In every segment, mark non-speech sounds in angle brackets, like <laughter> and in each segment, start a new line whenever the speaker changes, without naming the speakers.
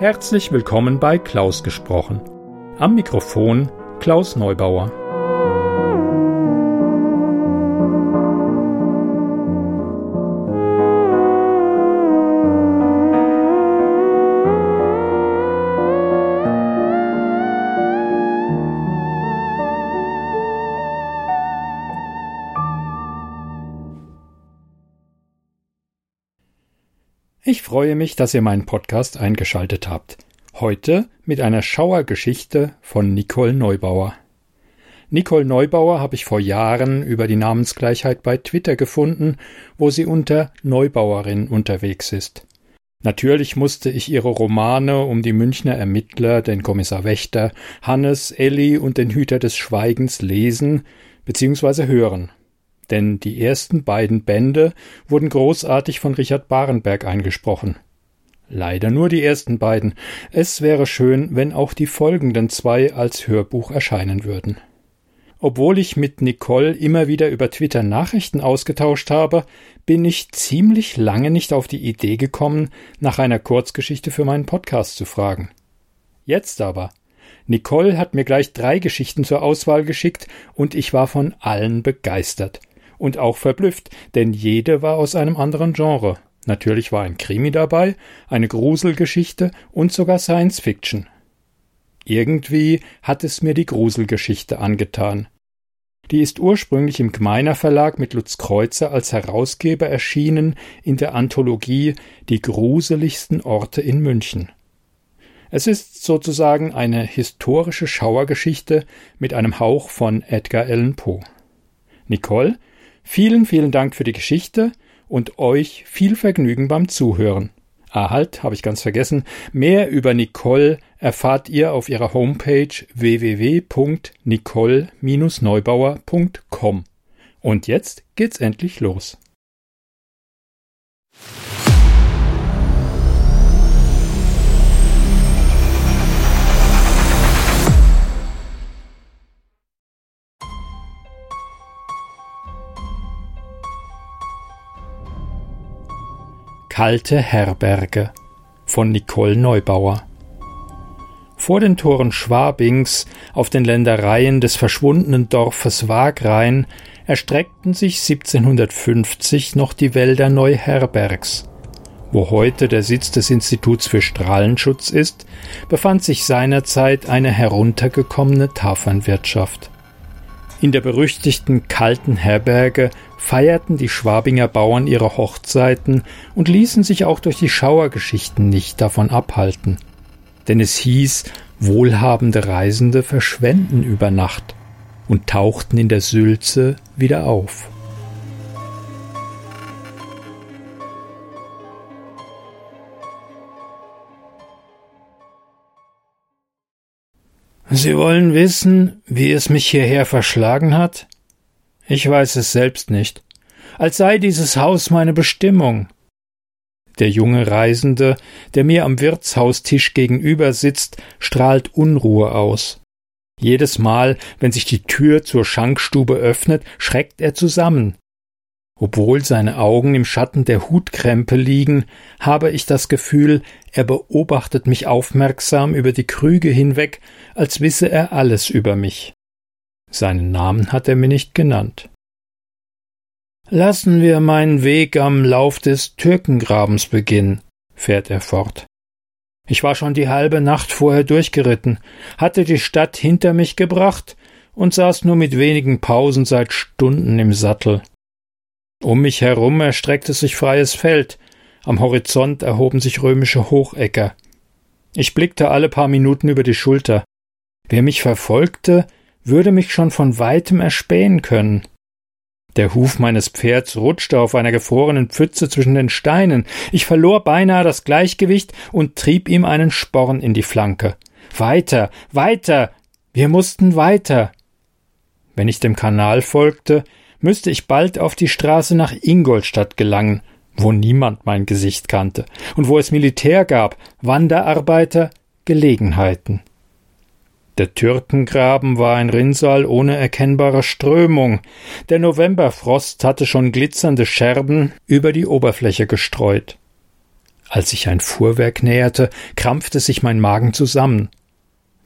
Herzlich willkommen bei Klaus gesprochen. Am Mikrofon Klaus Neubauer. Ich freue mich, dass ihr meinen Podcast eingeschaltet habt. Heute mit einer Schauergeschichte von Nicole Neubauer. Nicole Neubauer habe ich vor Jahren über die Namensgleichheit bei Twitter gefunden, wo sie unter Neubauerin unterwegs ist. Natürlich musste ich ihre Romane um die Münchner Ermittler, den Kommissar Wächter, Hannes, Elli und den Hüter des Schweigens lesen bzw. hören denn die ersten beiden Bände wurden großartig von Richard Barenberg eingesprochen. Leider nur die ersten beiden. Es wäre schön, wenn auch die folgenden zwei als Hörbuch erscheinen würden. Obwohl ich mit Nicole immer wieder über Twitter Nachrichten ausgetauscht habe, bin ich ziemlich lange nicht auf die Idee gekommen, nach einer Kurzgeschichte für meinen Podcast zu fragen. Jetzt aber. Nicole hat mir gleich drei Geschichten zur Auswahl geschickt und ich war von allen begeistert und auch verblüfft, denn jede war aus einem anderen Genre. Natürlich war ein Krimi dabei, eine Gruselgeschichte und sogar Science Fiction. Irgendwie hat es mir die Gruselgeschichte angetan. Die ist ursprünglich im Gmeiner Verlag mit Lutz Kreuzer als Herausgeber erschienen in der Anthologie Die gruseligsten Orte in München. Es ist sozusagen eine historische Schauergeschichte mit einem Hauch von Edgar Allan Poe. Nicole, Vielen, vielen Dank für die Geschichte und euch viel Vergnügen beim Zuhören. Ah, halt, habe ich ganz vergessen. Mehr über Nicole erfahrt ihr auf ihrer Homepage www.nicole-neubauer.com. Und jetzt geht's endlich los. Kalte Herberge von Nicole Neubauer. Vor den Toren Schwabings, auf den Ländereien des verschwundenen Dorfes Wagrain, erstreckten sich 1750 noch die Wälder Neuherbergs. Wo heute der Sitz des Instituts für Strahlenschutz ist, befand sich seinerzeit eine heruntergekommene Tafernwirtschaft. In der berüchtigten kalten Herberge feierten die Schwabinger Bauern ihre Hochzeiten und ließen sich auch durch die Schauergeschichten nicht davon abhalten. Denn es hieß, wohlhabende Reisende verschwenden über Nacht und tauchten in der Sülze wieder auf. Sie wollen wissen, wie es mich hierher verschlagen hat? Ich weiß es selbst nicht. Als sei dieses Haus meine Bestimmung. Der junge Reisende, der mir am Wirtshaustisch gegenüber sitzt, strahlt Unruhe aus. Jedes Mal, wenn sich die Tür zur Schankstube öffnet, schreckt er zusammen. Obwohl seine Augen im Schatten der Hutkrempe liegen, habe ich das Gefühl, er beobachtet mich aufmerksam über die Krüge hinweg, als wisse er alles über mich. Seinen Namen hat er mir nicht genannt. Lassen wir meinen Weg am Lauf des Türkengrabens beginnen, fährt er fort. Ich war schon die halbe Nacht vorher durchgeritten, hatte die Stadt hinter mich gebracht und saß nur mit wenigen Pausen seit Stunden im Sattel. Um mich herum erstreckte sich freies Feld, am Horizont erhoben sich römische Hochäcker. Ich blickte alle paar Minuten über die Schulter. Wer mich verfolgte, würde mich schon von weitem erspähen können. Der Huf meines Pferds rutschte auf einer gefrorenen Pfütze zwischen den Steinen. Ich verlor beinahe das Gleichgewicht und trieb ihm einen Sporn in die Flanke. Weiter, weiter. Wir mussten weiter. Wenn ich dem Kanal folgte, müsste ich bald auf die Straße nach Ingolstadt gelangen, wo niemand mein Gesicht kannte und wo es Militär gab, Wanderarbeiter, Gelegenheiten. Der Türkengraben war ein Rinnsal ohne erkennbare Strömung. Der Novemberfrost hatte schon glitzernde Scherben über die Oberfläche gestreut. Als sich ein Fuhrwerk näherte, krampfte sich mein Magen zusammen.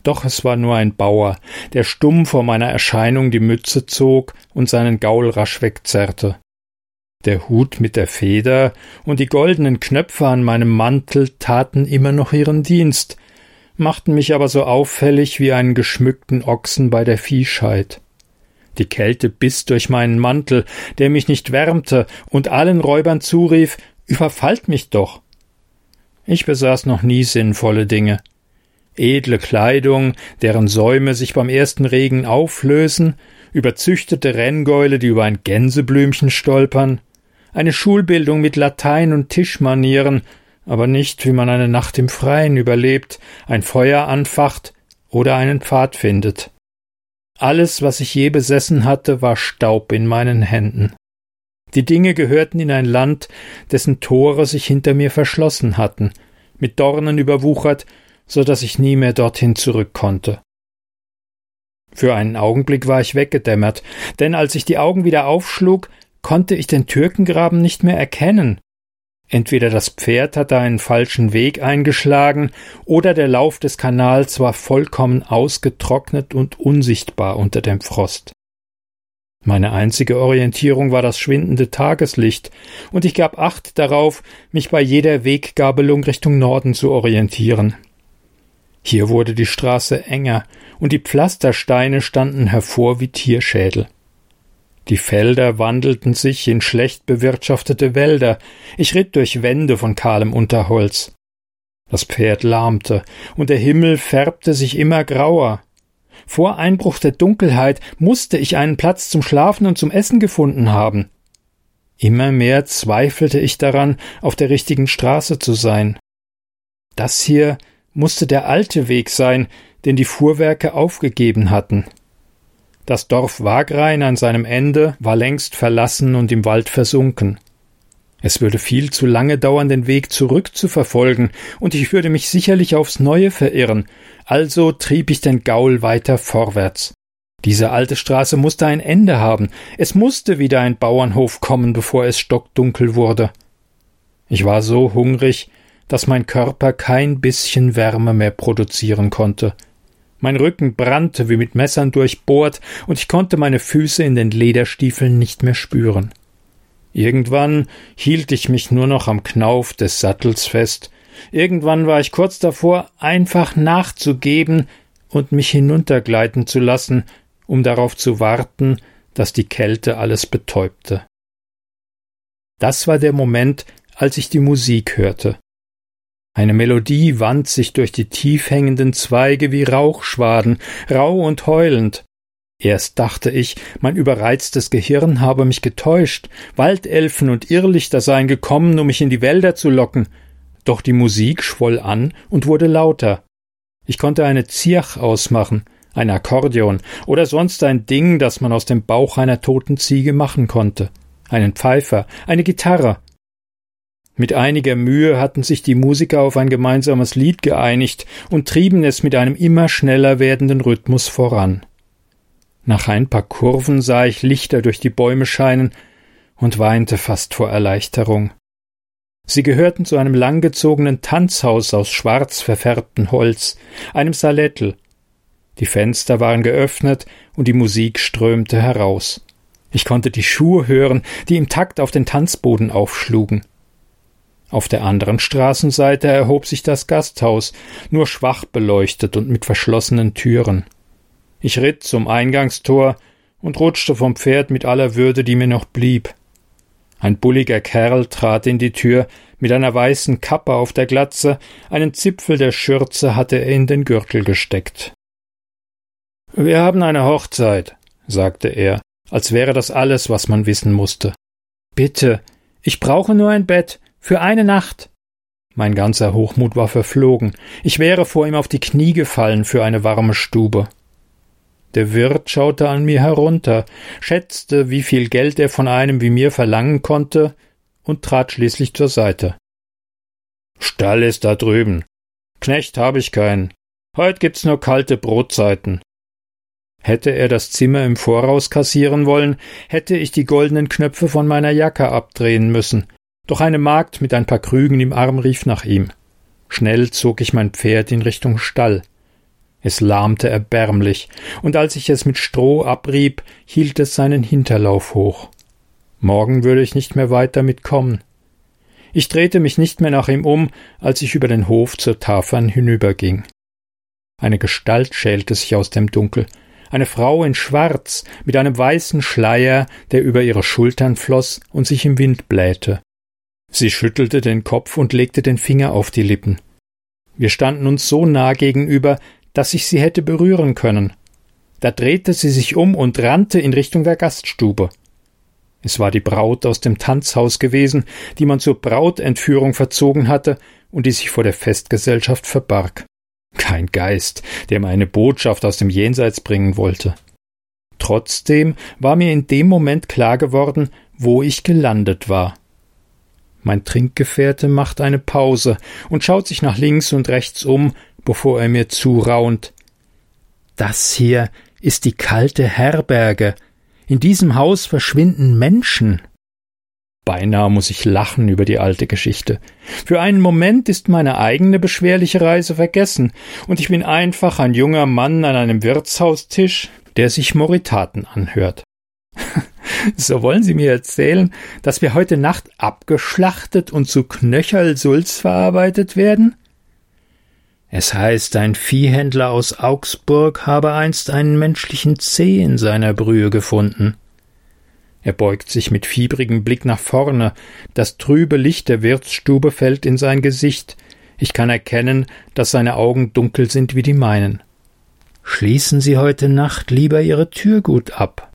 Doch es war nur ein Bauer, der stumm vor meiner Erscheinung die Mütze zog und seinen Gaul rasch wegzerrte. Der Hut mit der Feder und die goldenen Knöpfe an meinem Mantel taten immer noch ihren Dienst, machten mich aber so auffällig wie einen geschmückten Ochsen bei der Viehscheid. Die Kälte biss durch meinen Mantel, der mich nicht wärmte, und allen Räubern zurief Überfallt mich doch. Ich besaß noch nie sinnvolle Dinge. Edle Kleidung, deren Säume sich beim ersten Regen auflösen, überzüchtete Renngäule, die über ein Gänseblümchen stolpern, eine Schulbildung mit Latein und Tischmanieren, aber nicht, wie man eine Nacht im Freien überlebt, ein Feuer anfacht oder einen Pfad findet. Alles, was ich je besessen hatte, war Staub in meinen Händen. Die Dinge gehörten in ein Land, dessen Tore sich hinter mir verschlossen hatten, mit Dornen überwuchert, so dass ich nie mehr dorthin zurück konnte. Für einen Augenblick war ich weggedämmert, denn als ich die Augen wieder aufschlug, konnte ich den Türkengraben nicht mehr erkennen. Entweder das Pferd hatte einen falschen Weg eingeschlagen, oder der Lauf des Kanals war vollkommen ausgetrocknet und unsichtbar unter dem Frost. Meine einzige Orientierung war das schwindende Tageslicht, und ich gab Acht darauf, mich bei jeder Weggabelung Richtung Norden zu orientieren. Hier wurde die Straße enger, und die Pflastersteine standen hervor wie Tierschädel. Die Felder wandelten sich in schlecht bewirtschaftete Wälder, ich ritt durch Wände von kahlem Unterholz. Das Pferd lahmte, und der Himmel färbte sich immer grauer. Vor Einbruch der Dunkelheit musste ich einen Platz zum Schlafen und zum Essen gefunden haben. Immer mehr zweifelte ich daran, auf der richtigen Straße zu sein. Das hier musste der alte Weg sein, den die Fuhrwerke aufgegeben hatten. Das Dorf Wagrein an seinem Ende war längst verlassen und im Wald versunken. Es würde viel zu lange dauern, den Weg zurückzuverfolgen, und ich würde mich sicherlich aufs Neue verirren, also trieb ich den Gaul weiter vorwärts. Diese alte Straße musste ein Ende haben, es musste wieder ein Bauernhof kommen, bevor es stockdunkel wurde. Ich war so hungrig, dass mein Körper kein bisschen Wärme mehr produzieren konnte. Mein Rücken brannte wie mit Messern durchbohrt, und ich konnte meine Füße in den Lederstiefeln nicht mehr spüren. Irgendwann hielt ich mich nur noch am Knauf des Sattels fest, irgendwann war ich kurz davor, einfach nachzugeben und mich hinuntergleiten zu lassen, um darauf zu warten, dass die Kälte alles betäubte. Das war der Moment, als ich die Musik hörte. Eine Melodie wand sich durch die tief hängenden Zweige wie Rauchschwaden, rau und heulend. Erst dachte ich, mein überreiztes Gehirn habe mich getäuscht, Waldelfen und Irrlichter seien gekommen, um mich in die Wälder zu locken. Doch die Musik schwoll an und wurde lauter. Ich konnte eine Zirch ausmachen, ein Akkordeon oder sonst ein Ding, das man aus dem Bauch einer toten Ziege machen konnte, einen Pfeifer, eine Gitarre, mit einiger Mühe hatten sich die Musiker auf ein gemeinsames Lied geeinigt und trieben es mit einem immer schneller werdenden Rhythmus voran. Nach ein paar Kurven sah ich Lichter durch die Bäume scheinen und weinte fast vor Erleichterung. Sie gehörten zu einem langgezogenen Tanzhaus aus schwarz verfärbtem Holz, einem Salettel. Die Fenster waren geöffnet und die Musik strömte heraus. Ich konnte die Schuhe hören, die im Takt auf den Tanzboden aufschlugen. Auf der anderen Straßenseite erhob sich das Gasthaus, nur schwach beleuchtet und mit verschlossenen Türen. Ich ritt zum Eingangstor und rutschte vom Pferd mit aller Würde, die mir noch blieb. Ein bulliger Kerl trat in die Tür, mit einer weißen Kappe auf der Glatze, einen Zipfel der Schürze hatte er in den Gürtel gesteckt. Wir haben eine Hochzeit, sagte er, als wäre das alles, was man wissen musste. Bitte, ich brauche nur ein Bett, für eine Nacht. Mein ganzer Hochmut war verflogen. Ich wäre vor ihm auf die Knie gefallen für eine warme Stube. Der Wirt schaute an mir herunter, schätzte, wie viel Geld er von einem wie mir verlangen konnte, und trat schließlich zur Seite. Stall ist da drüben. Knecht habe ich keinen. Heut gibt's nur kalte Brotzeiten. Hätte er das Zimmer im Voraus kassieren wollen, hätte ich die goldenen Knöpfe von meiner Jacke abdrehen müssen, Doch eine Magd mit ein paar Krügen im Arm rief nach ihm. Schnell zog ich mein Pferd in Richtung Stall. Es lahmte erbärmlich, und als ich es mit Stroh abrieb, hielt es seinen Hinterlauf hoch. Morgen würde ich nicht mehr weit damit kommen. Ich drehte mich nicht mehr nach ihm um, als ich über den Hof zur Tafern hinüberging. Eine Gestalt schälte sich aus dem Dunkel, eine Frau in Schwarz mit einem weißen Schleier, der über ihre Schultern floss und sich im Wind blähte. Sie schüttelte den Kopf und legte den Finger auf die Lippen. Wir standen uns so nah gegenüber, dass ich sie hätte berühren können. Da drehte sie sich um und rannte in Richtung der Gaststube. Es war die Braut aus dem Tanzhaus gewesen, die man zur Brautentführung verzogen hatte und die sich vor der Festgesellschaft verbarg. Kein Geist, der mir eine Botschaft aus dem Jenseits bringen wollte. Trotzdem war mir in dem Moment klar geworden, wo ich gelandet war. Mein Trinkgefährte macht eine Pause und schaut sich nach links und rechts um, bevor er mir zuraunt. Das hier ist die kalte Herberge. In diesem Haus verschwinden Menschen. Beinahe muss ich lachen über die alte Geschichte. Für einen Moment ist meine eigene beschwerliche Reise vergessen, und ich bin einfach ein junger Mann an einem Wirtshaustisch, der sich Moritaten anhört. <laughs> so wollen Sie mir erzählen, dass wir heute Nacht abgeschlachtet und zu Knöchelsulz verarbeitet werden? Es heißt, ein Viehhändler aus Augsburg habe einst einen menschlichen Zeh in seiner Brühe gefunden. Er beugt sich mit fiebrigem Blick nach vorne, das trübe Licht der Wirtsstube fällt in sein Gesicht, ich kann erkennen, dass seine Augen dunkel sind wie die meinen. Schließen Sie heute Nacht lieber Ihre Tür gut ab.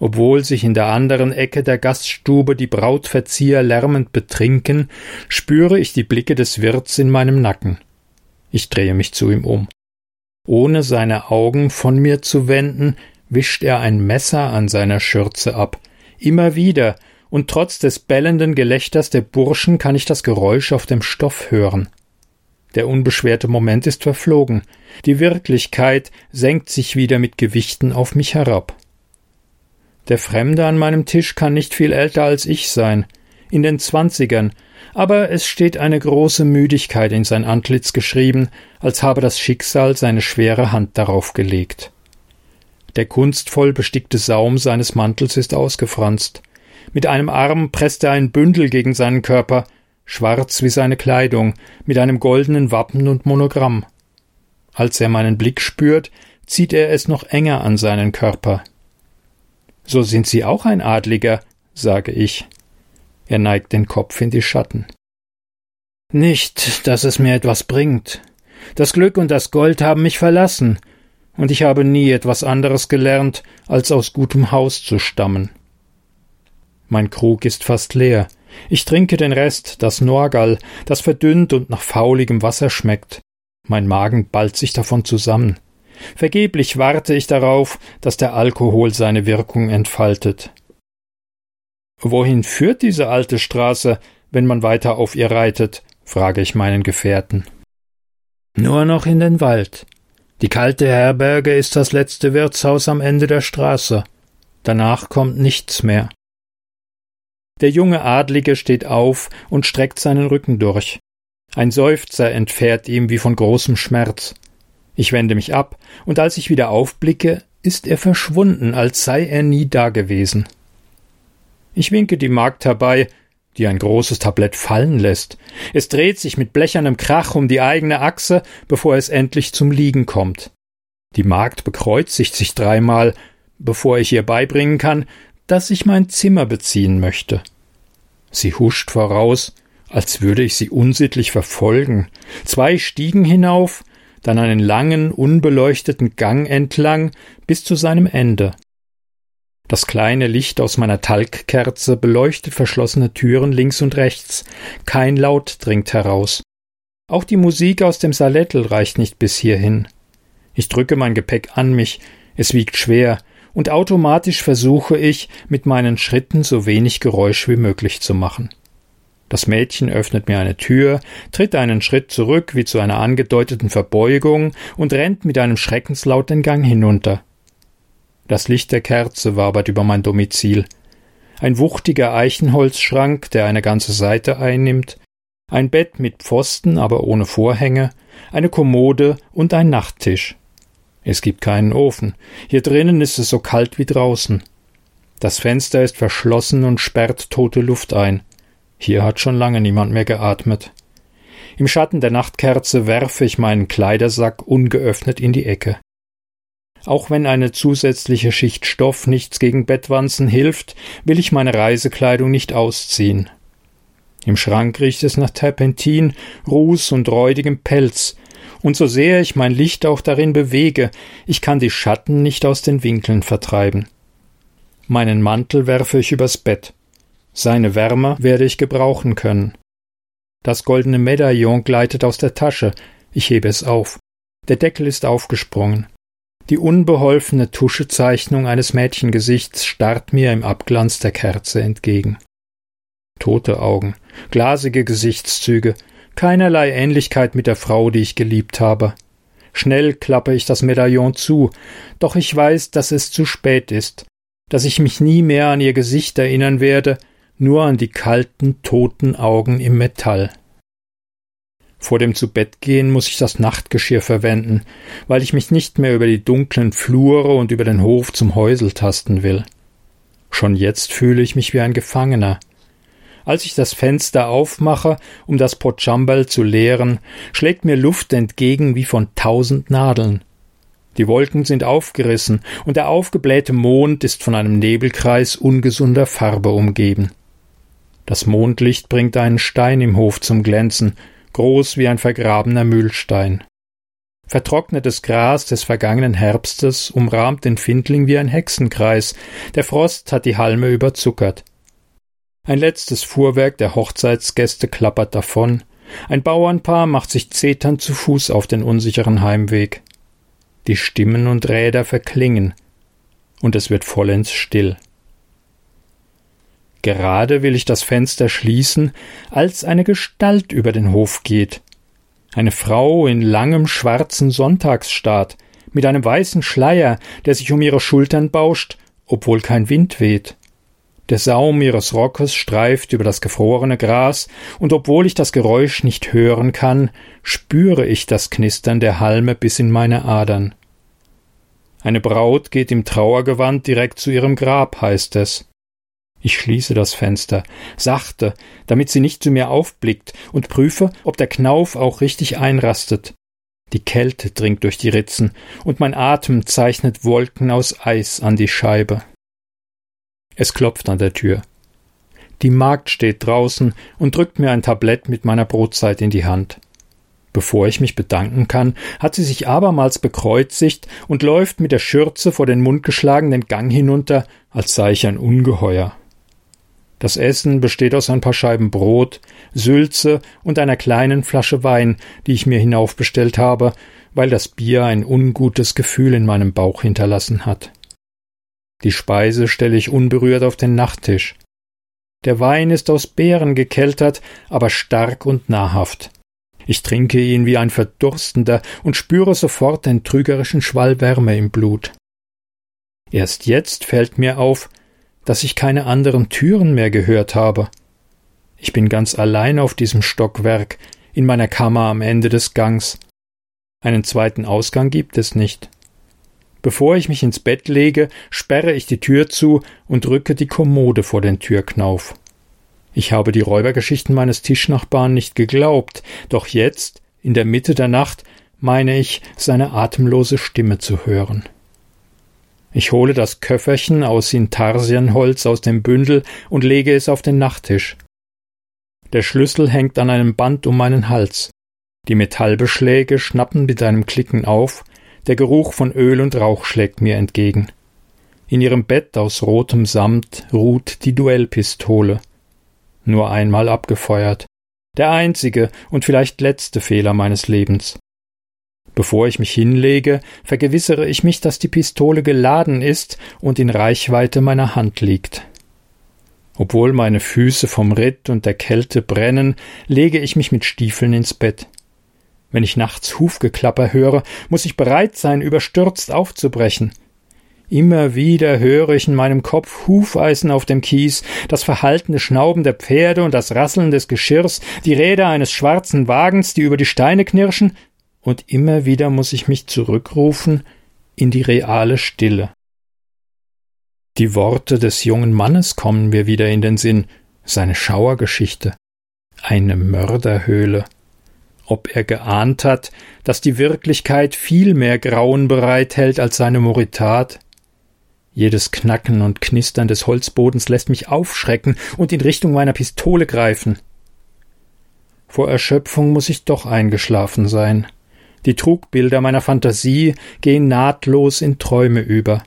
Obwohl sich in der anderen Ecke der Gaststube die Brautverzieher lärmend betrinken, spüre ich die Blicke des Wirts in meinem Nacken. Ich drehe mich zu ihm um. Ohne seine Augen von mir zu wenden, wischt er ein Messer an seiner Schürze ab. Immer wieder, und trotz des bellenden Gelächters der Burschen kann ich das Geräusch auf dem Stoff hören. Der unbeschwerte Moment ist verflogen. Die Wirklichkeit senkt sich wieder mit Gewichten auf mich herab. Der Fremde an meinem Tisch kann nicht viel älter als ich sein, in den Zwanzigern, aber es steht eine große Müdigkeit in sein Antlitz geschrieben, als habe das Schicksal seine schwere Hand darauf gelegt. Der kunstvoll bestickte Saum seines Mantels ist ausgefranst. Mit einem Arm presst er ein Bündel gegen seinen Körper, schwarz wie seine Kleidung, mit einem goldenen Wappen und Monogramm. Als er meinen Blick spürt, zieht er es noch enger an seinen Körper. So sind Sie auch ein Adliger, sage ich. Er neigt den Kopf in die Schatten. Nicht, dass es mir etwas bringt. Das Glück und das Gold haben mich verlassen, und ich habe nie etwas anderes gelernt, als aus gutem Haus zu stammen. Mein Krug ist fast leer. Ich trinke den Rest, das Norgal, das verdünnt und nach fauligem Wasser schmeckt. Mein Magen ballt sich davon zusammen. Vergeblich warte ich darauf, dass der Alkohol seine Wirkung entfaltet. Wohin führt diese alte Straße, wenn man weiter auf ihr reitet? frage ich meinen Gefährten. Nur noch in den Wald. Die kalte Herberge ist das letzte Wirtshaus am Ende der Straße. Danach kommt nichts mehr. Der junge Adlige steht auf und streckt seinen Rücken durch. Ein Seufzer entfährt ihm wie von großem Schmerz. Ich wende mich ab, und als ich wieder aufblicke, ist er verschwunden, als sei er nie dagewesen. Ich winke die Magd herbei, die ein großes Tablett fallen lässt. Es dreht sich mit blechernem Krach um die eigene Achse, bevor es endlich zum Liegen kommt. Die Magd bekreuzigt sich dreimal, bevor ich ihr beibringen kann, dass ich mein Zimmer beziehen möchte. Sie huscht voraus, als würde ich sie unsittlich verfolgen. Zwei Stiegen hinauf, dann einen langen, unbeleuchteten Gang entlang bis zu seinem Ende. Das kleine Licht aus meiner Talgkerze beleuchtet verschlossene Türen links und rechts. Kein Laut dringt heraus. Auch die Musik aus dem Salettel reicht nicht bis hierhin. Ich drücke mein Gepäck an mich, es wiegt schwer, und automatisch versuche ich, mit meinen Schritten so wenig Geräusch wie möglich zu machen. Das Mädchen öffnet mir eine Tür, tritt einen Schritt zurück wie zu einer angedeuteten Verbeugung und rennt mit einem Schreckenslaut den Gang hinunter. Das Licht der Kerze wabert über mein Domizil. ein wuchtiger Eichenholzschrank, der eine ganze Seite einnimmt, ein Bett mit Pfosten, aber ohne Vorhänge, eine Kommode und ein Nachttisch. Es gibt keinen Ofen. Hier drinnen ist es so kalt wie draußen. Das Fenster ist verschlossen und sperrt tote Luft ein. Hier hat schon lange niemand mehr geatmet. Im Schatten der Nachtkerze werfe ich meinen Kleidersack ungeöffnet in die Ecke. Auch wenn eine zusätzliche Schicht Stoff nichts gegen Bettwanzen hilft, will ich meine Reisekleidung nicht ausziehen. Im Schrank riecht es nach Terpentin, Ruß und räudigem Pelz, und so sehr ich mein Licht auch darin bewege, ich kann die Schatten nicht aus den Winkeln vertreiben. Meinen Mantel werfe ich übers Bett. Seine Wärme werde ich gebrauchen können. Das goldene Medaillon gleitet aus der Tasche. Ich hebe es auf. Der Deckel ist aufgesprungen. Die unbeholfene Tuschezeichnung eines Mädchengesichts starrt mir im Abglanz der Kerze entgegen. Tote Augen, glasige Gesichtszüge, keinerlei Ähnlichkeit mit der Frau, die ich geliebt habe. Schnell klappe ich das Medaillon zu, doch ich weiß, dass es zu spät ist, dass ich mich nie mehr an ihr Gesicht erinnern werde, nur an die kalten, toten Augen im Metall. Vor dem Zubettgehen muss ich das Nachtgeschirr verwenden, weil ich mich nicht mehr über die dunklen Flure und über den Hof zum Häusel tasten will. Schon jetzt fühle ich mich wie ein Gefangener. Als ich das Fenster aufmache, um das Potschambal zu leeren, schlägt mir Luft entgegen wie von tausend Nadeln. Die Wolken sind aufgerissen, und der aufgeblähte Mond ist von einem Nebelkreis ungesunder Farbe umgeben. Das Mondlicht bringt einen Stein im Hof zum Glänzen, groß wie ein vergrabener Mühlstein. Vertrocknetes Gras des vergangenen Herbstes umrahmt den Findling wie ein Hexenkreis, der Frost hat die Halme überzuckert. Ein letztes Fuhrwerk der Hochzeitsgäste klappert davon, ein Bauernpaar macht sich zeternd zu Fuß auf den unsicheren Heimweg. Die Stimmen und Räder verklingen, und es wird vollends still. Gerade will ich das Fenster schließen, als eine Gestalt über den Hof geht. Eine Frau in langem schwarzen Sonntagsstaat, mit einem weißen Schleier, der sich um ihre Schultern bauscht, obwohl kein Wind weht. Der Saum ihres Rockes streift über das gefrorene Gras, und obwohl ich das Geräusch nicht hören kann, spüre ich das Knistern der Halme bis in meine Adern. Eine Braut geht im Trauergewand direkt zu ihrem Grab, heißt es. Ich schließe das Fenster, sachte, damit sie nicht zu mir aufblickt, und prüfe, ob der Knauf auch richtig einrastet. Die Kälte dringt durch die Ritzen, und mein Atem zeichnet Wolken aus Eis an die Scheibe. Es klopft an der Tür. Die Magd steht draußen und drückt mir ein Tablett mit meiner Brotzeit in die Hand. Bevor ich mich bedanken kann, hat sie sich abermals bekreuzigt und läuft mit der Schürze vor den Mund geschlagen den Gang hinunter, als sei ich ein Ungeheuer. Das Essen besteht aus ein paar Scheiben Brot, Sülze und einer kleinen Flasche Wein, die ich mir hinaufbestellt habe, weil das Bier ein ungutes Gefühl in meinem Bauch hinterlassen hat. Die Speise stelle ich unberührt auf den Nachttisch. Der Wein ist aus Beeren gekeltert, aber stark und nahrhaft. Ich trinke ihn wie ein Verdurstender und spüre sofort den trügerischen Schwall Wärme im Blut. Erst jetzt fällt mir auf, dass ich keine anderen Türen mehr gehört habe. Ich bin ganz allein auf diesem Stockwerk, in meiner Kammer am Ende des Gangs. Einen zweiten Ausgang gibt es nicht. Bevor ich mich ins Bett lege, sperre ich die Tür zu und drücke die Kommode vor den Türknauf. Ich habe die Räubergeschichten meines Tischnachbarn nicht geglaubt, doch jetzt, in der Mitte der Nacht, meine ich, seine atemlose Stimme zu hören. Ich hole das Köfferchen aus Intarsienholz aus dem Bündel und lege es auf den Nachttisch. Der Schlüssel hängt an einem Band um meinen Hals. Die Metallbeschläge schnappen mit einem Klicken auf, der Geruch von Öl und Rauch schlägt mir entgegen. In ihrem Bett aus rotem Samt ruht die Duellpistole. Nur einmal abgefeuert. Der einzige und vielleicht letzte Fehler meines Lebens. Bevor ich mich hinlege, vergewissere ich mich, dass die Pistole geladen ist und in Reichweite meiner Hand liegt. Obwohl meine Füße vom Ritt und der Kälte brennen, lege ich mich mit Stiefeln ins Bett. Wenn ich nachts Hufgeklapper höre, muss ich bereit sein, überstürzt aufzubrechen. Immer wieder höre ich in meinem Kopf Hufeisen auf dem Kies, das verhaltene Schnauben der Pferde und das Rasseln des Geschirrs, die Räder eines schwarzen Wagens, die über die Steine knirschen, und immer wieder muss ich mich zurückrufen in die reale Stille. Die Worte des jungen Mannes kommen mir wieder in den Sinn, seine Schauergeschichte. Eine Mörderhöhle. Ob er geahnt hat, dass die Wirklichkeit viel mehr Grauen bereithält als seine Moritat? Jedes Knacken und Knistern des Holzbodens lässt mich aufschrecken und in Richtung meiner Pistole greifen. Vor Erschöpfung muss ich doch eingeschlafen sein. Die Trugbilder meiner Fantasie gehen nahtlos in Träume über.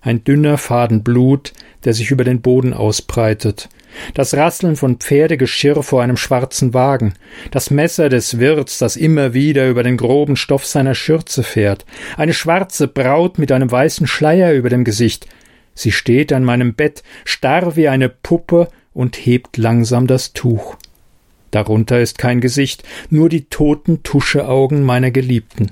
Ein dünner Faden Blut, der sich über den Boden ausbreitet, das Rasseln von Pferdegeschirr vor einem schwarzen Wagen, das Messer des Wirts, das immer wieder über den groben Stoff seiner Schürze fährt, eine schwarze Braut mit einem weißen Schleier über dem Gesicht. Sie steht an meinem Bett, starr wie eine Puppe und hebt langsam das Tuch. Darunter ist kein Gesicht, nur die toten Tuscheaugen meiner Geliebten.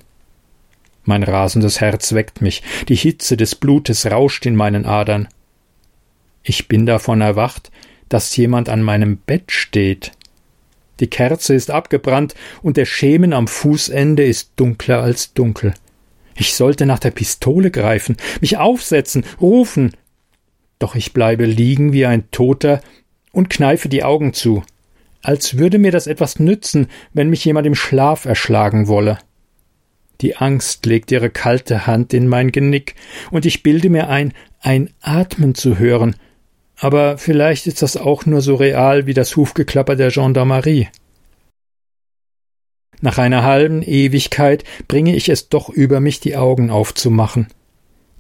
Mein rasendes Herz weckt mich, die Hitze des Blutes rauscht in meinen Adern. Ich bin davon erwacht, dass jemand an meinem Bett steht. Die Kerze ist abgebrannt und der Schemen am Fußende ist dunkler als dunkel. Ich sollte nach der Pistole greifen, mich aufsetzen, rufen. Doch ich bleibe liegen wie ein Toter und kneife die Augen zu, als würde mir das etwas nützen, wenn mich jemand im Schlaf erschlagen wolle. Die Angst legt ihre kalte Hand in mein Genick, und ich bilde mir ein, ein Atmen zu hören, aber vielleicht ist das auch nur so real wie das Hufgeklapper der Gendarmerie. Nach einer halben Ewigkeit bringe ich es doch über mich, die Augen aufzumachen.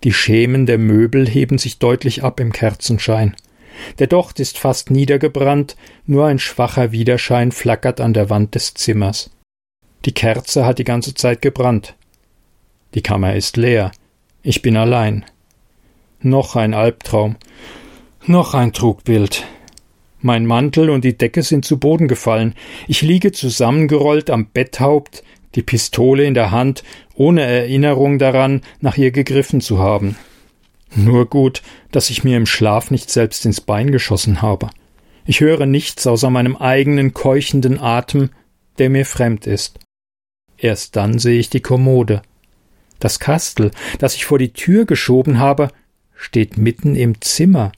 Die Schemen der Möbel heben sich deutlich ab im Kerzenschein. Der Docht ist fast niedergebrannt, nur ein schwacher Widerschein flackert an der Wand des Zimmers. Die Kerze hat die ganze Zeit gebrannt. Die Kammer ist leer. Ich bin allein. Noch ein Albtraum. Noch ein Trugbild. Mein Mantel und die Decke sind zu Boden gefallen. Ich liege zusammengerollt am Betthaupt, die Pistole in der Hand, ohne Erinnerung daran, nach ihr gegriffen zu haben. Nur gut, dass ich mir im Schlaf nicht selbst ins Bein geschossen habe. Ich höre nichts außer meinem eigenen keuchenden Atem, der mir fremd ist. Erst dann sehe ich die Kommode. Das Kastel, das ich vor die Tür geschoben habe, steht mitten im Zimmer.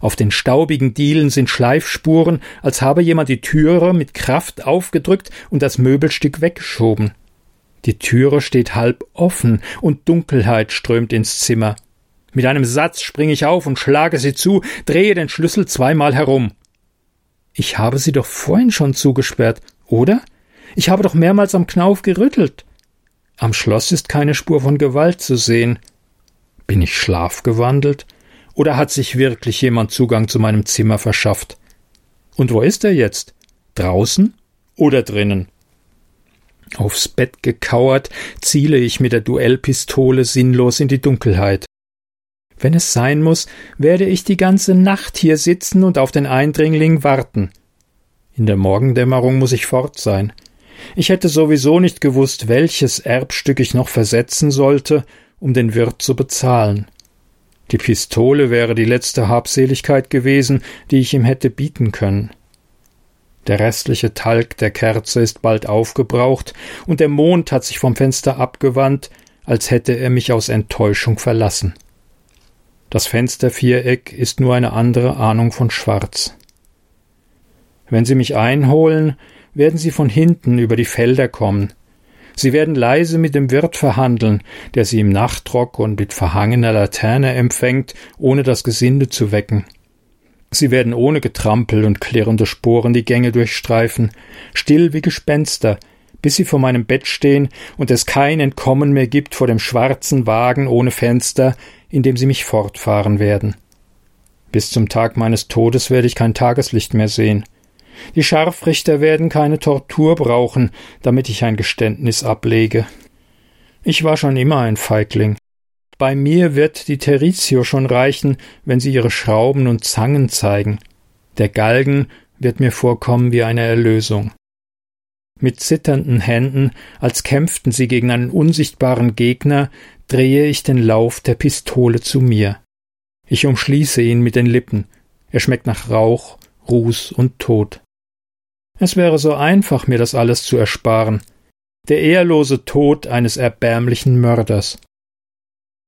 Auf den staubigen Dielen sind Schleifspuren, als habe jemand die Türe mit Kraft aufgedrückt und das Möbelstück weggeschoben. Die Türe steht halb offen und Dunkelheit strömt ins Zimmer. Mit einem Satz springe ich auf und schlage sie zu, drehe den Schlüssel zweimal herum. Ich habe sie doch vorhin schon zugesperrt, oder? Ich habe doch mehrmals am Knauf gerüttelt. Am Schloss ist keine Spur von Gewalt zu sehen. Bin ich schlafgewandelt? Oder hat sich wirklich jemand Zugang zu meinem Zimmer verschafft? Und wo ist er jetzt? Draußen oder drinnen? Aufs Bett gekauert, ziele ich mit der Duellpistole sinnlos in die Dunkelheit. Wenn es sein muss, werde ich die ganze Nacht hier sitzen und auf den Eindringling warten. In der Morgendämmerung muss ich fort sein. Ich hätte sowieso nicht gewusst, welches Erbstück ich noch versetzen sollte, um den Wirt zu bezahlen. Die Pistole wäre die letzte Habseligkeit gewesen, die ich ihm hätte bieten können. Der restliche Talg der Kerze ist bald aufgebraucht, und der Mond hat sich vom Fenster abgewandt, als hätte er mich aus Enttäuschung verlassen. Das Fensterviereck ist nur eine andere Ahnung von Schwarz. Wenn Sie mich einholen, werden Sie von hinten über die Felder kommen, Sie werden leise mit dem Wirt verhandeln, der sie im Nachtrock und mit verhangener Laterne empfängt, ohne das Gesinde zu wecken. Sie werden ohne Getrampel und klirrende Sporen die Gänge durchstreifen, still wie Gespenster, bis sie vor meinem Bett stehen und es kein Entkommen mehr gibt vor dem schwarzen Wagen ohne Fenster, in dem sie mich fortfahren werden. Bis zum Tag meines Todes werde ich kein Tageslicht mehr sehen. Die Scharfrichter werden keine Tortur brauchen, damit ich ein Geständnis ablege. Ich war schon immer ein Feigling. Bei mir wird die Terizio schon reichen, wenn sie ihre Schrauben und Zangen zeigen. Der Galgen wird mir vorkommen wie eine Erlösung. Mit zitternden Händen, als kämpften sie gegen einen unsichtbaren Gegner, drehe ich den Lauf der Pistole zu mir. Ich umschließe ihn mit den Lippen. Er schmeckt nach Rauch, Ruß und Tod. Es wäre so einfach, mir das alles zu ersparen. Der ehrlose Tod eines erbärmlichen Mörders.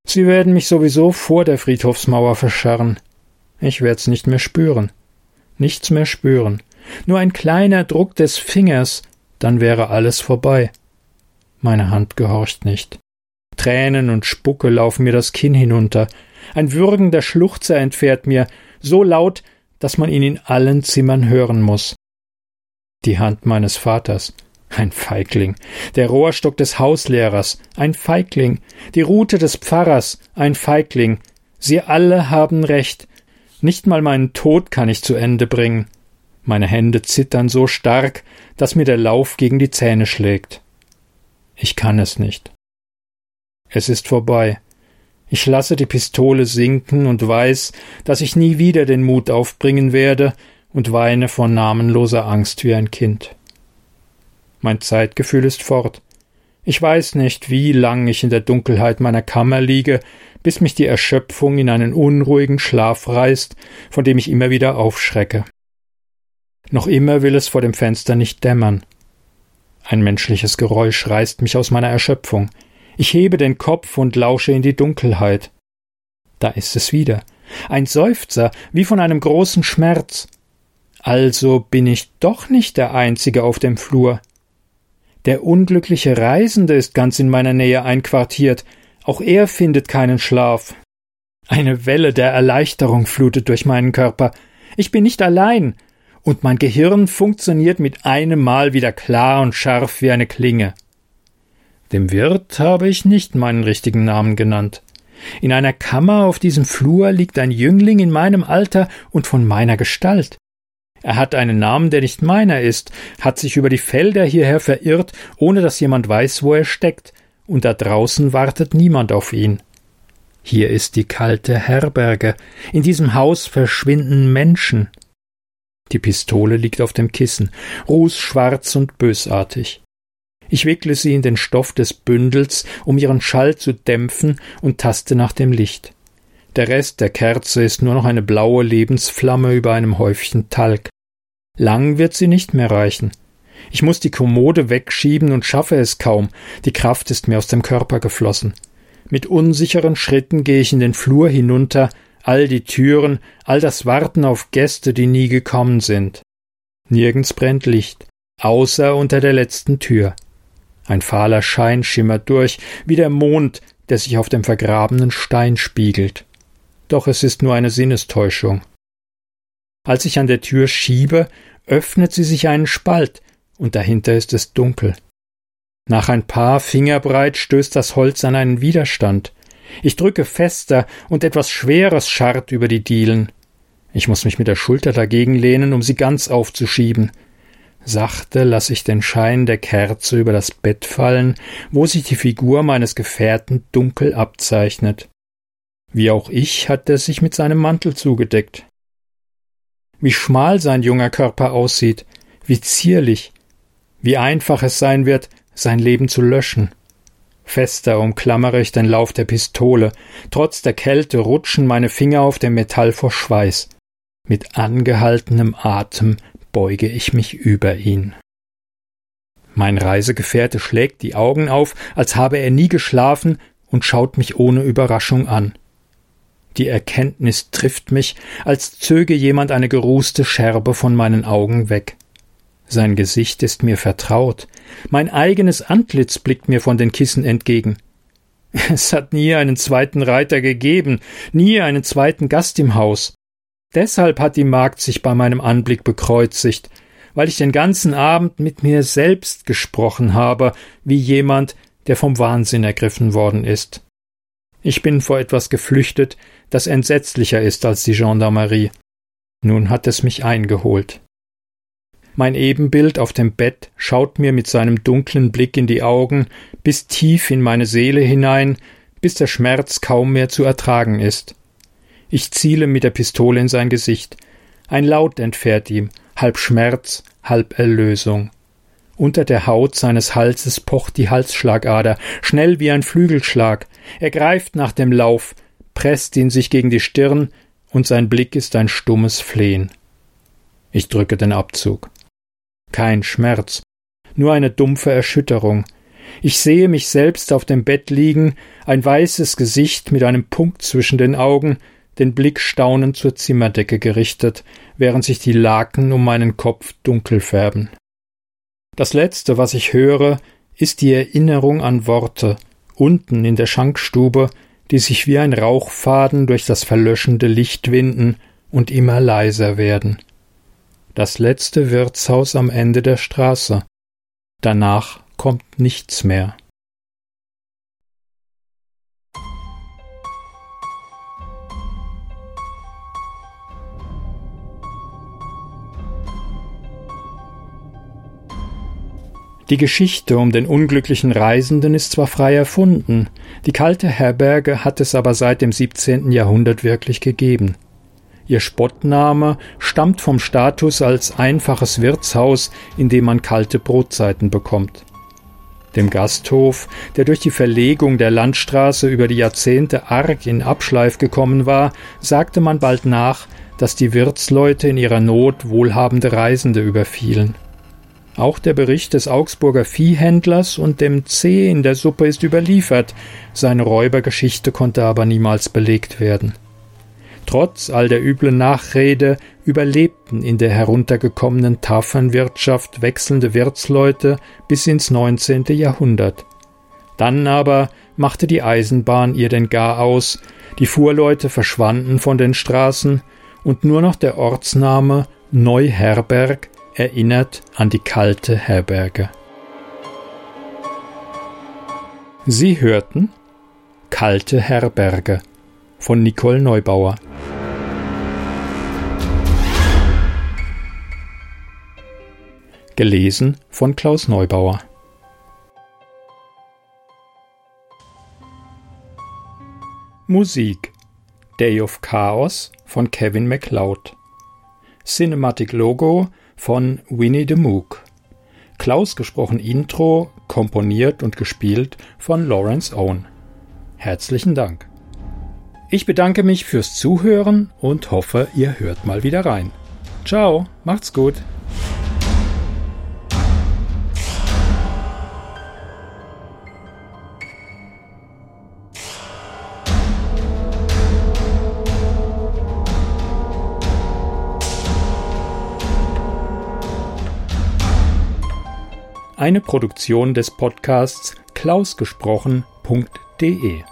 Sie werden mich sowieso vor der Friedhofsmauer verscharren. Ich werd's nicht mehr spüren. Nichts mehr spüren. Nur ein kleiner Druck des Fingers, dann wäre alles vorbei. Meine Hand gehorcht nicht. Tränen und Spucke laufen mir das Kinn hinunter. Ein würgender Schluchzer entfährt mir, so laut, dass man ihn in allen Zimmern hören muss. Die Hand meines Vaters, ein Feigling, der Rohrstock des Hauslehrers, ein Feigling, die Rute des Pfarrers, ein Feigling, sie alle haben recht, nicht mal meinen Tod kann ich zu Ende bringen. Meine Hände zittern so stark, dass mir der Lauf gegen die Zähne schlägt. Ich kann es nicht. Es ist vorbei. Ich lasse die Pistole sinken und weiß, dass ich nie wieder den Mut aufbringen werde und weine vor namenloser Angst wie ein Kind. Mein Zeitgefühl ist fort. Ich weiß nicht, wie lang ich in der Dunkelheit meiner Kammer liege, bis mich die Erschöpfung in einen unruhigen Schlaf reißt, von dem ich immer wieder aufschrecke. Noch immer will es vor dem Fenster nicht dämmern. Ein menschliches Geräusch reißt mich aus meiner Erschöpfung. Ich hebe den Kopf und lausche in die Dunkelheit. Da ist es wieder. Ein Seufzer, wie von einem großen Schmerz. Also bin ich doch nicht der Einzige auf dem Flur. Der unglückliche Reisende ist ganz in meiner Nähe einquartiert. Auch er findet keinen Schlaf. Eine Welle der Erleichterung flutet durch meinen Körper. Ich bin nicht allein und mein Gehirn funktioniert mit einem Mal wieder klar und scharf wie eine Klinge. Dem Wirt habe ich nicht meinen richtigen Namen genannt. In einer Kammer auf diesem Flur liegt ein Jüngling in meinem Alter und von meiner Gestalt. Er hat einen Namen, der nicht meiner ist, hat sich über die Felder hierher verirrt, ohne dass jemand weiß, wo er steckt, und da draußen wartet niemand auf ihn. Hier ist die kalte Herberge, in diesem Haus verschwinden Menschen. Die Pistole liegt auf dem Kissen, rußschwarz und bösartig. Ich wickle sie in den Stoff des Bündels, um ihren Schall zu dämpfen, und taste nach dem Licht. Der Rest der Kerze ist nur noch eine blaue Lebensflamme über einem Häufchen Talg. Lang wird sie nicht mehr reichen. Ich muss die Kommode wegschieben und schaffe es kaum. Die Kraft ist mir aus dem Körper geflossen. Mit unsicheren Schritten gehe ich in den Flur hinunter, all die Türen, all das Warten auf Gäste, die nie gekommen sind. Nirgends brennt Licht, außer unter der letzten Tür. Ein fahler Schein schimmert durch, wie der Mond, der sich auf dem vergrabenen Stein spiegelt. Doch es ist nur eine Sinnestäuschung. Als ich an der Tür schiebe, öffnet sie sich einen Spalt, und dahinter ist es dunkel. Nach ein paar Fingerbreit stößt das Holz an einen Widerstand. Ich drücke fester und etwas Schweres scharrt über die Dielen. Ich muss mich mit der Schulter dagegen lehnen, um sie ganz aufzuschieben. Sachte lasse ich den Schein der Kerze über das Bett fallen, wo sich die Figur meines Gefährten dunkel abzeichnet. Wie auch ich hat er sich mit seinem Mantel zugedeckt. Wie schmal sein junger Körper aussieht, wie zierlich, wie einfach es sein wird, sein Leben zu löschen. Fester umklammere ich den Lauf der Pistole. Trotz der Kälte rutschen meine Finger auf dem Metall vor Schweiß. Mit angehaltenem Atem beuge ich mich über ihn. Mein Reisegefährte schlägt die Augen auf, als habe er nie geschlafen, und schaut mich ohne Überraschung an. Die Erkenntnis trifft mich, als zöge jemand eine gerußte Scherbe von meinen Augen weg. Sein Gesicht ist mir vertraut. Mein eigenes Antlitz blickt mir von den Kissen entgegen. <laughs> Es hat nie einen zweiten Reiter gegeben, nie einen zweiten Gast im Haus. Deshalb hat die Magd sich bei meinem Anblick bekreuzigt, weil ich den ganzen Abend mit mir selbst gesprochen habe, wie jemand, der vom Wahnsinn ergriffen worden ist. Ich bin vor etwas geflüchtet, das entsetzlicher ist als die Gendarmerie. Nun hat es mich eingeholt. Mein Ebenbild auf dem Bett schaut mir mit seinem dunklen Blick in die Augen bis tief in meine Seele hinein, bis der Schmerz kaum mehr zu ertragen ist. Ich ziele mit der Pistole in sein Gesicht. Ein Laut entfährt ihm, halb Schmerz, halb Erlösung. Unter der Haut seines Halses pocht die Halsschlagader, schnell wie ein Flügelschlag. Er greift nach dem Lauf, presst ihn sich gegen die Stirn, und sein Blick ist ein stummes Flehen. Ich drücke den Abzug. Kein Schmerz, nur eine dumpfe Erschütterung. Ich sehe mich selbst auf dem Bett liegen, ein weißes Gesicht mit einem Punkt zwischen den Augen, den Blick staunend zur Zimmerdecke gerichtet, während sich die Laken um meinen Kopf dunkel färben. Das letzte, was ich höre, ist die Erinnerung an Worte, unten in der Schankstube, die sich wie ein Rauchfaden durch das verlöschende Licht winden und immer leiser werden. Das letzte Wirtshaus am Ende der Straße. Danach kommt nichts mehr. Die Geschichte um den unglücklichen Reisenden ist zwar frei erfunden, die kalte Herberge hat es aber seit dem 17. Jahrhundert wirklich gegeben. Ihr Spottname stammt vom Status als einfaches Wirtshaus, in dem man kalte Brotzeiten bekommt. Dem Gasthof, der durch die Verlegung der Landstraße über die Jahrzehnte arg in Abschleif gekommen war, sagte man bald nach, dass die Wirtsleute in ihrer Not wohlhabende Reisende überfielen. Auch der Bericht des Augsburger Viehhändlers und dem C in der Suppe ist überliefert, seine Räubergeschichte konnte aber niemals belegt werden. Trotz all der üblen Nachrede überlebten in der heruntergekommenen Tafernwirtschaft wechselnde Wirtsleute bis ins 19. Jahrhundert. Dann aber machte die Eisenbahn ihr den Gar aus, die Fuhrleute verschwanden von den Straßen und nur noch der Ortsname Neuherberg erinnert an die kalte Herberge. Sie hörten Kalte Herberge von Nicole Neubauer. Gelesen von Klaus Neubauer. Musik Day of Chaos von Kevin MacLeod. Cinematic Logo von Winnie the Mook. Klaus gesprochen Intro, komponiert und gespielt von Lawrence Owen. Herzlichen Dank. Ich bedanke mich fürs Zuhören und hoffe, ihr hört mal wieder rein. Ciao, macht's gut. Eine Produktion des Podcasts klausgesprochen.de